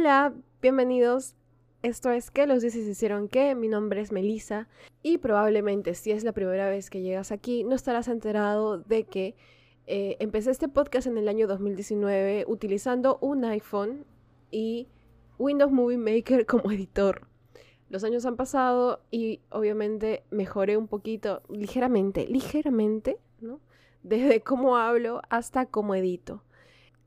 Hola, bienvenidos. Esto es que los dioses hicieron que. Mi nombre es Melissa y probablemente si es la primera vez que llegas aquí no estarás enterado de que eh, empecé este podcast en el año 2019 utilizando un iPhone y Windows Movie Maker como editor. Los años han pasado y obviamente mejoré un poquito, ligeramente, ligeramente, ¿no? Desde cómo hablo hasta cómo edito.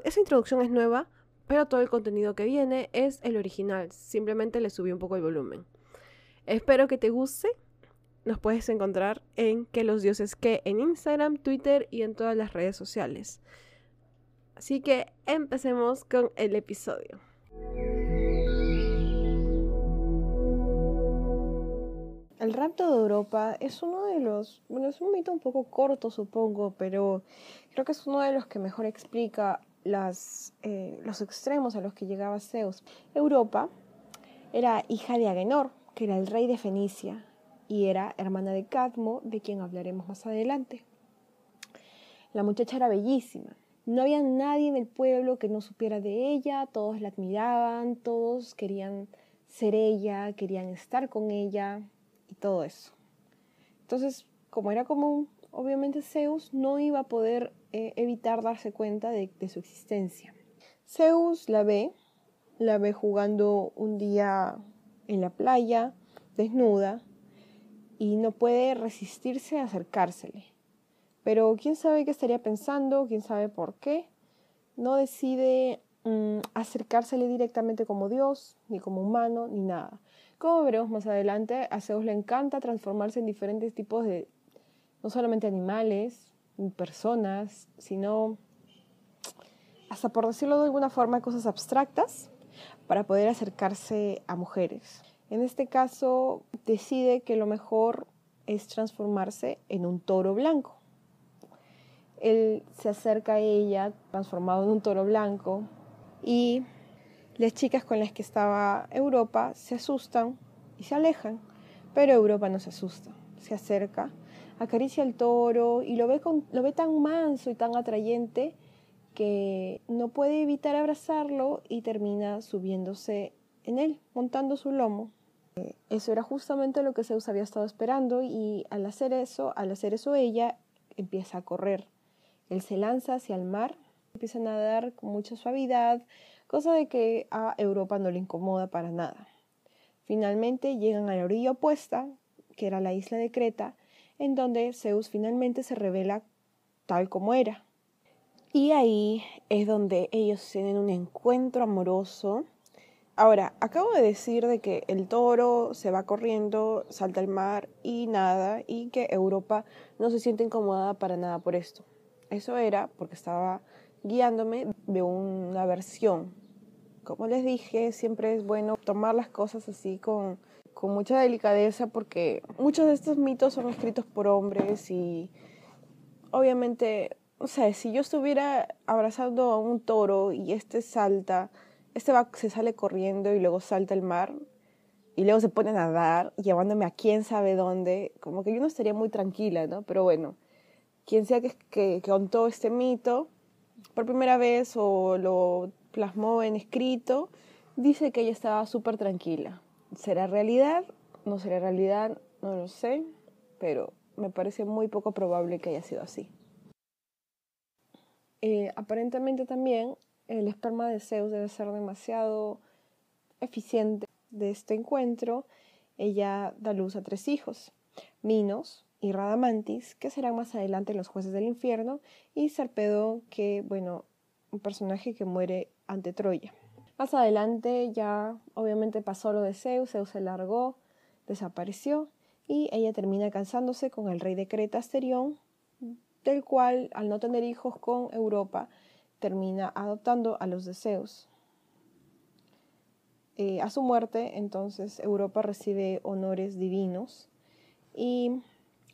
Esa introducción es nueva, pero todo el contenido que viene es el original. Simplemente le subí un poco el volumen. Espero que te guste. Nos puedes encontrar en Que los Dioses que en Instagram, Twitter y en todas las redes sociales. Así que empecemos con el episodio. El rapto de Europa es uno de los, bueno, es un mito un poco corto supongo, pero creo que es uno de los que mejor explica las, eh, los extremos a los que llegaba Zeus. Europa era hija de Agenor, que era el rey de Fenicia, y era hermana de Cadmo, de quien hablaremos más adelante. La muchacha era bellísima. No había nadie en el pueblo que no supiera de ella, todos la admiraban, todos querían ser ella, querían estar con ella, y todo eso. Entonces, como era común, obviamente Zeus no iba a poder eh, evitar darse cuenta de, su existencia. Zeus la ve, la ve jugando un día en la playa, desnuda, y no puede resistirse a acercársele. Pero quién sabe qué estaría pensando, quién sabe por qué. No decide mm, acercársele directamente como Dios, ni como humano, ni nada. Como veremos más adelante, a Zeus le encanta transformarse en diferentes tipos de, no solamente animales, personas, sino, hasta por decirlo de alguna forma, cosas abstractas para poder acercarse a mujeres. En este caso, decide que lo mejor es transformarse en un toro blanco. Él se acerca a ella transformado en un toro blanco y las chicas con las que estaba Europa se asustan y se alejan, pero Europa no se asusta, se acerca, acaricia al toro y lo ve, tan manso y tan atrayente que no puede evitar abrazarlo y termina subiéndose en él, montando su lomo. Eso era justamente lo que Zeus había estado esperando y al hacer eso, al hacer eso ella empieza a correr. Él se lanza hacia el mar, empieza a nadar con mucha suavidad, cosa de que a Europa no le incomoda para nada. Finalmente llegan a la orilla opuesta, que era la isla de Creta, en donde Zeus finalmente se revela tal como era. Y ahí es donde ellos tienen un encuentro amoroso. Ahora, acabo de decir de que el toro se va corriendo, salta al mar y nada, y que Europa no se siente incómoda para nada por esto. Eso era porque estaba guiándome de una versión como les dije, siempre es bueno tomar las cosas así con, con mucha delicadeza porque muchos de estos mitos son escritos por hombres y obviamente, o sea, si yo estuviera abrazando a un toro y este salta, este va, se sale corriendo y luego salta al mar y luego se pone a nadar llevándome a quién sabe dónde, como que yo no estaría muy tranquila, ¿no? Pero bueno, quien sea que, que, que contó este mito por primera vez o lo plasmó en escrito, dice que ella estaba súper tranquila. ¿Será realidad? No será realidad, no lo sé, pero me parece muy poco probable que haya sido así. Eh, aparentemente también el esperma de Zeus debe ser demasiado eficiente de este encuentro. Ella da luz a tres hijos, Minos y Radamantis, que serán más adelante los jueces del infierno, y Sarpedo, que, bueno, un personaje que muere ante Troya. Más adelante ya obviamente pasó lo de Zeus, Zeus se largó, desapareció y ella termina casándose con el rey de Creta Asterión, del cual al no tener hijos con Europa termina adoptando a los de Zeus. Eh, a su muerte entonces Europa recibe honores divinos y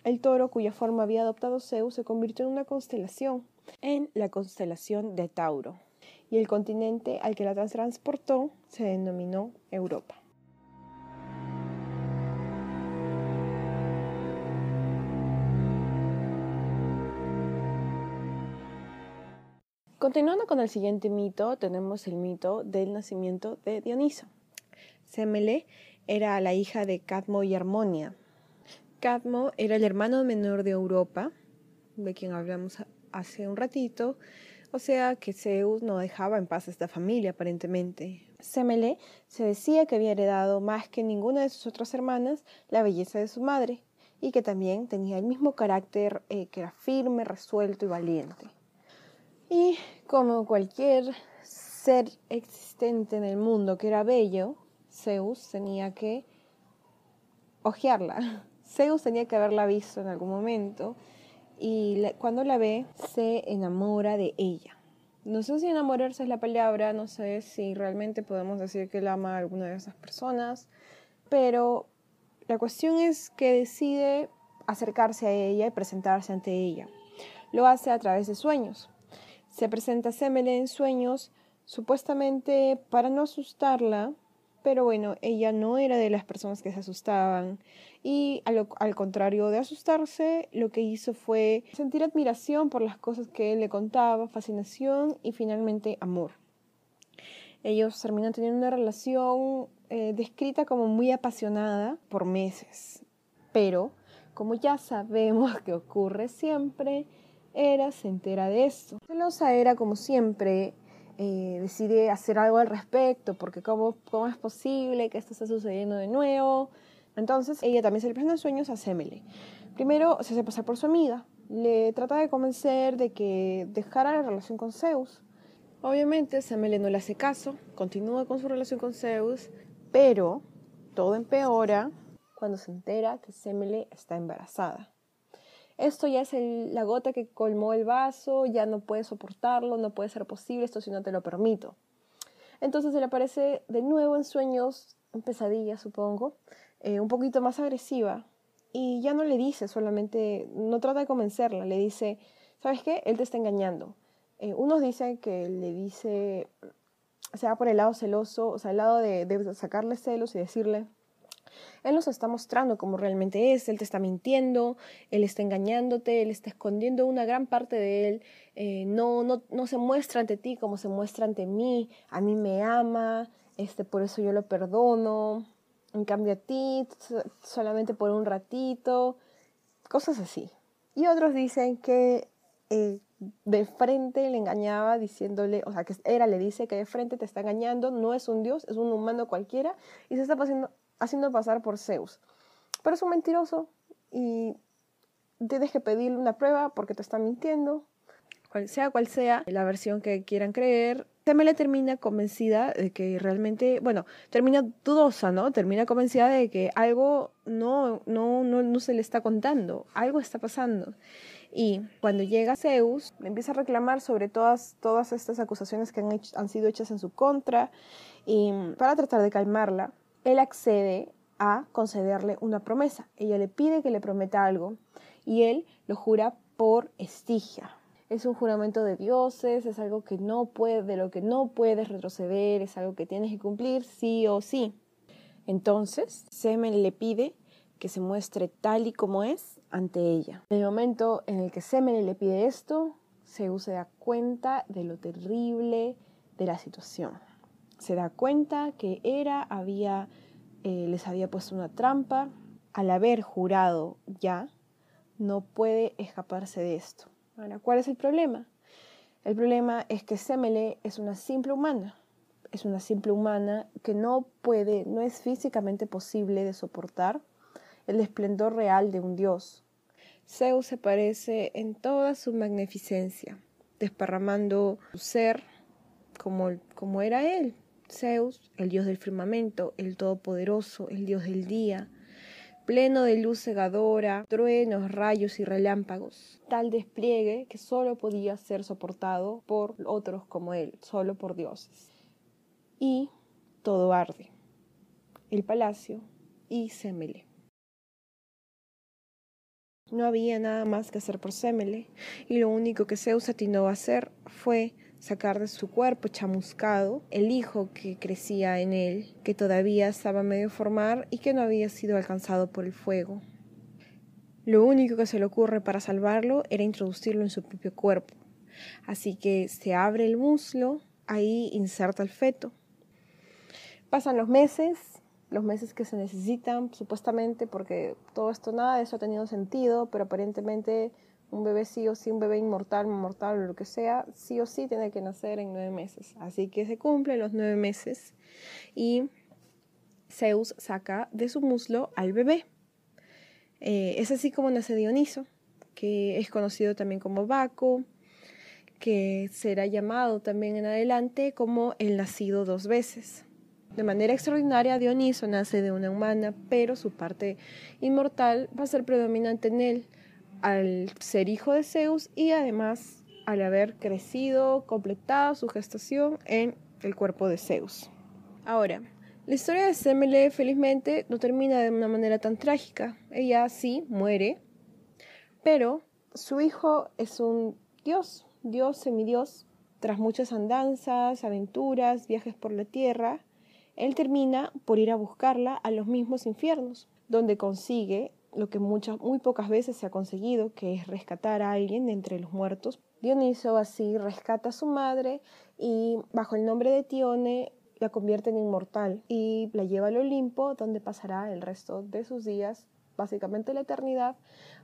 el toro cuya forma había adoptado Zeus se convirtió en una constelación en la constelación de Tauro, y el continente al que la transportó se denominó Europa. Continuando con el siguiente mito, tenemos el mito del nacimiento de Dioniso. Semele era la hija de Cadmo y Armonia. Cadmo era el hermano menor de Europa, de quien hablamos hace un ratito, o sea que Zeus no dejaba en paz a esta familia aparentemente. Semele se decía que había heredado más que ninguna de sus otras hermanas la belleza de su madre y que también tenía el mismo carácter eh, que era firme, resuelto y valiente. Y como cualquier ser existente en el mundo que era bello, Zeus tenía que ojearla. Zeus tenía que haberla visto en algún momento y cuando la ve se enamora de ella. No sé si enamorarse es la palabra, no sé si realmente podemos decir que él ama a alguna de esas personas, pero la cuestión es que decide acercarse a ella y presentarse ante ella. Lo hace a través de sueños. Se presenta Semele en sueños, supuestamente para no asustarla, pero bueno, ella no era de las personas que se asustaban y al, contrario de asustarse, lo que hizo fue sentir admiración por las cosas que él le contaba, fascinación y finalmente amor. Ellos terminan teniendo una relación eh, descrita como muy apasionada por meses, pero como ya sabemos que ocurre siempre, era se entera de esto. Celosa era como siempre, eh, decide hacer algo al respecto, porque ¿cómo, ¿cómo es posible que esto esté sucediendo de nuevo? Entonces ella también se le presenta en sueños a Semele. Primero se hace pasar por su amiga, le trata de convencer de que dejara la relación con Zeus. Obviamente Semele no le hace caso, continúa con su relación con Zeus, pero todo empeora cuando se entera que Semele está embarazada. Esto ya es la gota que colmó el vaso, ya no puede soportarlo, no puede ser posible esto si no te lo permito. Entonces le aparece de nuevo en sueños, en pesadillas supongo, eh, un poquito más agresiva y ya no le dice solamente, no trata de convencerla, le dice, ¿sabes qué? Él te está engañando. Eh, unos dicen que le dice, se va por el lado celoso, o sea, el lado de, de sacarle celos y decirle, él nos está mostrando cómo realmente es, Él te está mintiendo, Él está engañándote, Él está escondiendo una gran parte de Él, eh, no, no, no se muestra ante ti como se muestra ante mí, a mí me ama, este, por eso yo lo perdono, en cambio a ti solamente por un ratito, cosas así. Y otros dicen que eh, de frente le engañaba diciéndole, o sea, que era, le dice que de frente te está engañando, no es un dios, es un humano cualquiera, y se está pasando, haciendo pasar por Zeus. Pero es un mentiroso y tienes que pedirle una prueba porque te está mintiendo. Cual sea cual sea la versión que quieran creer, Semele termina convencida de que realmente, bueno, termina dudosa, ¿no? Termina convencida de que algo no, no, no, no se le está contando, algo está pasando. Y cuando llega Zeus, empieza a reclamar sobre todas, todas estas acusaciones que han, han sido hechas en su contra. Y para tratar de calmarla, él accede a concederle una promesa. Ella le pide que le prometa algo y él lo jura por Estigia. Es un juramento de dioses, es algo que no puede, de lo que no puedes retroceder, es algo que tienes que cumplir sí o sí. Entonces, Semen le pide que se muestre tal y como es ante ella. En el momento en el que Semen le pide esto, Zeus se da cuenta de lo terrible de la situación se da cuenta que Hera había, eh, les había puesto una trampa. Al haber jurado ya, no puede escaparse de esto. Ahora, ¿cuál es el problema? El problema es que Semele es una simple humana. Es una simple humana que no puede, no es físicamente posible de soportar el esplendor real de un dios. Zeus se parece en toda su magnificencia, desparramando su ser como, como era él, Zeus, el dios del firmamento, el todopoderoso, el dios del día, pleno de luz cegadora, truenos, rayos y relámpagos. Tal despliegue que solo podía ser soportado por otros como él, solo por dioses. Y todo arde. El palacio y Semele. No había nada más que hacer por Semele, y lo único que Zeus atinó a hacer fue sacar de su cuerpo chamuscado el hijo que crecía en él, que todavía estaba medio formar y que no había sido alcanzado por el fuego. Lo único que se le ocurre para salvarlo era introducirlo en su propio cuerpo. Así que se abre el muslo, ahí inserta el feto. Pasan los meses, los meses que se necesitan, supuestamente, porque todo esto, nada de eso ha tenido sentido, pero aparentemente un bebé sí o sí, un bebé inmortal, mortal o lo que sea, sí o sí tiene que nacer en nueve meses. Así que se cumplen los nueve meses y Zeus saca de su muslo al bebé. Eh, es así como nace Dioniso, que es conocido también como Baco, que será llamado también en adelante como el nacido dos veces. De manera extraordinaria, Dioniso nace de una humana, pero su parte inmortal va a ser predominante en él al ser hijo de Zeus y además al haber crecido, completado su gestación en el cuerpo de Zeus. Ahora, la historia de Semele felizmente no termina de una manera tan trágica. Ella sí muere, pero su hijo es un dios, dios semidios. Tras muchas andanzas, aventuras, viajes por la tierra, él termina por ir a buscarla a los mismos infiernos, donde consigue lo que muchas, muy pocas veces se ha conseguido, que es rescatar a alguien de entre los muertos. Dioniso así rescata a su madre y bajo el nombre de Tione la convierte en inmortal y la lleva al Olimpo, donde pasará el resto de sus días, básicamente la eternidad,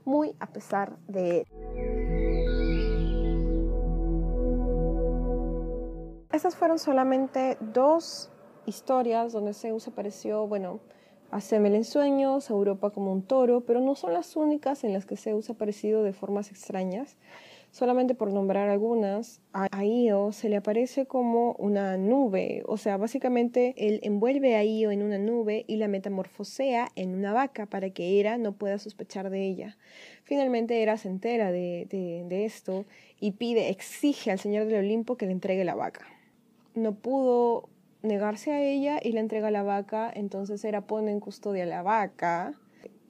muy a pesar de él. Esas fueron solamente dos historias donde Zeus apareció, bueno, a Semel en sueños, a Europa como un toro, pero no son las únicas en las que Zeus ha aparecido de formas extrañas. Solamente por nombrar algunas, a Io se le aparece como una nube, o sea, básicamente él envuelve a Io en una nube y la metamorfosea en una vaca para que Hera no pueda sospechar de ella. Finalmente Hera se entera de, de esto y pide, exige al señor del Olimpo que le entregue la vaca. No pudo negarse a ella y le entrega la vaca, entonces Hera pone en custodia la vaca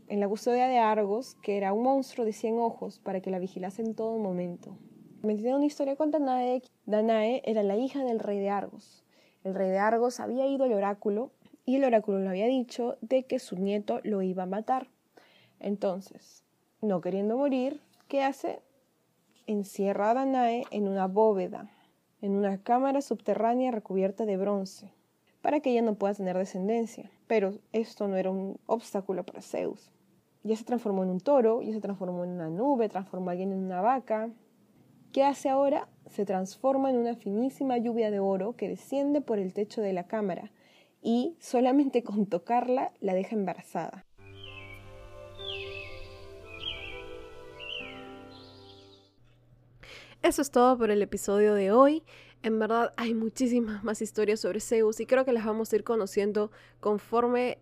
en la custodia de Argos, que era un monstruo de cien ojos, para que la vigilase en todo momento. Me tiene una historia con Danae. Danae era la hija del rey de Argos. El rey de Argos había ido al oráculo y el oráculo le había dicho de que su nieto lo iba a matar. Entonces, no queriendo morir, ¿qué hace? Encierra a Danae en una bóveda, en una cámara subterránea recubierta de bronce, para que ella no pueda tener descendencia. Pero esto no era un obstáculo para Zeus ya se transformó en un toro, ya se transformó en una nube, transformó a alguien en una vaca. ¿Qué hace ahora? Se transforma en una finísima lluvia de oro que desciende por el techo de la cámara y solamente con tocarla la deja embarazada. Eso es todo por el episodio de hoy. En verdad hay muchísimas más historias sobre Zeus y creo que las vamos a ir conociendo conforme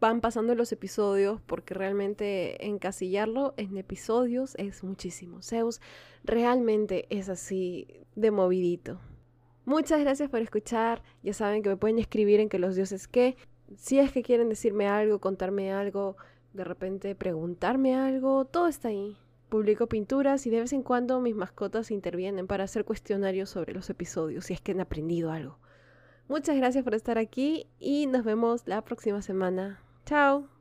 van pasando los episodios porque realmente encasillarlo en episodios es muchísimo. Zeus realmente es así de movidito. Muchas gracias por escuchar. Ya saben que me pueden escribir en que los dioses que si es que quieren decirme algo, contarme algo, de repente preguntarme algo, todo está ahí. Publico pinturas y de vez en cuando mis mascotas intervienen para hacer cuestionarios sobre los episodios, si es que han aprendido algo. Muchas gracias por estar aquí y nos vemos la próxima semana. Chao.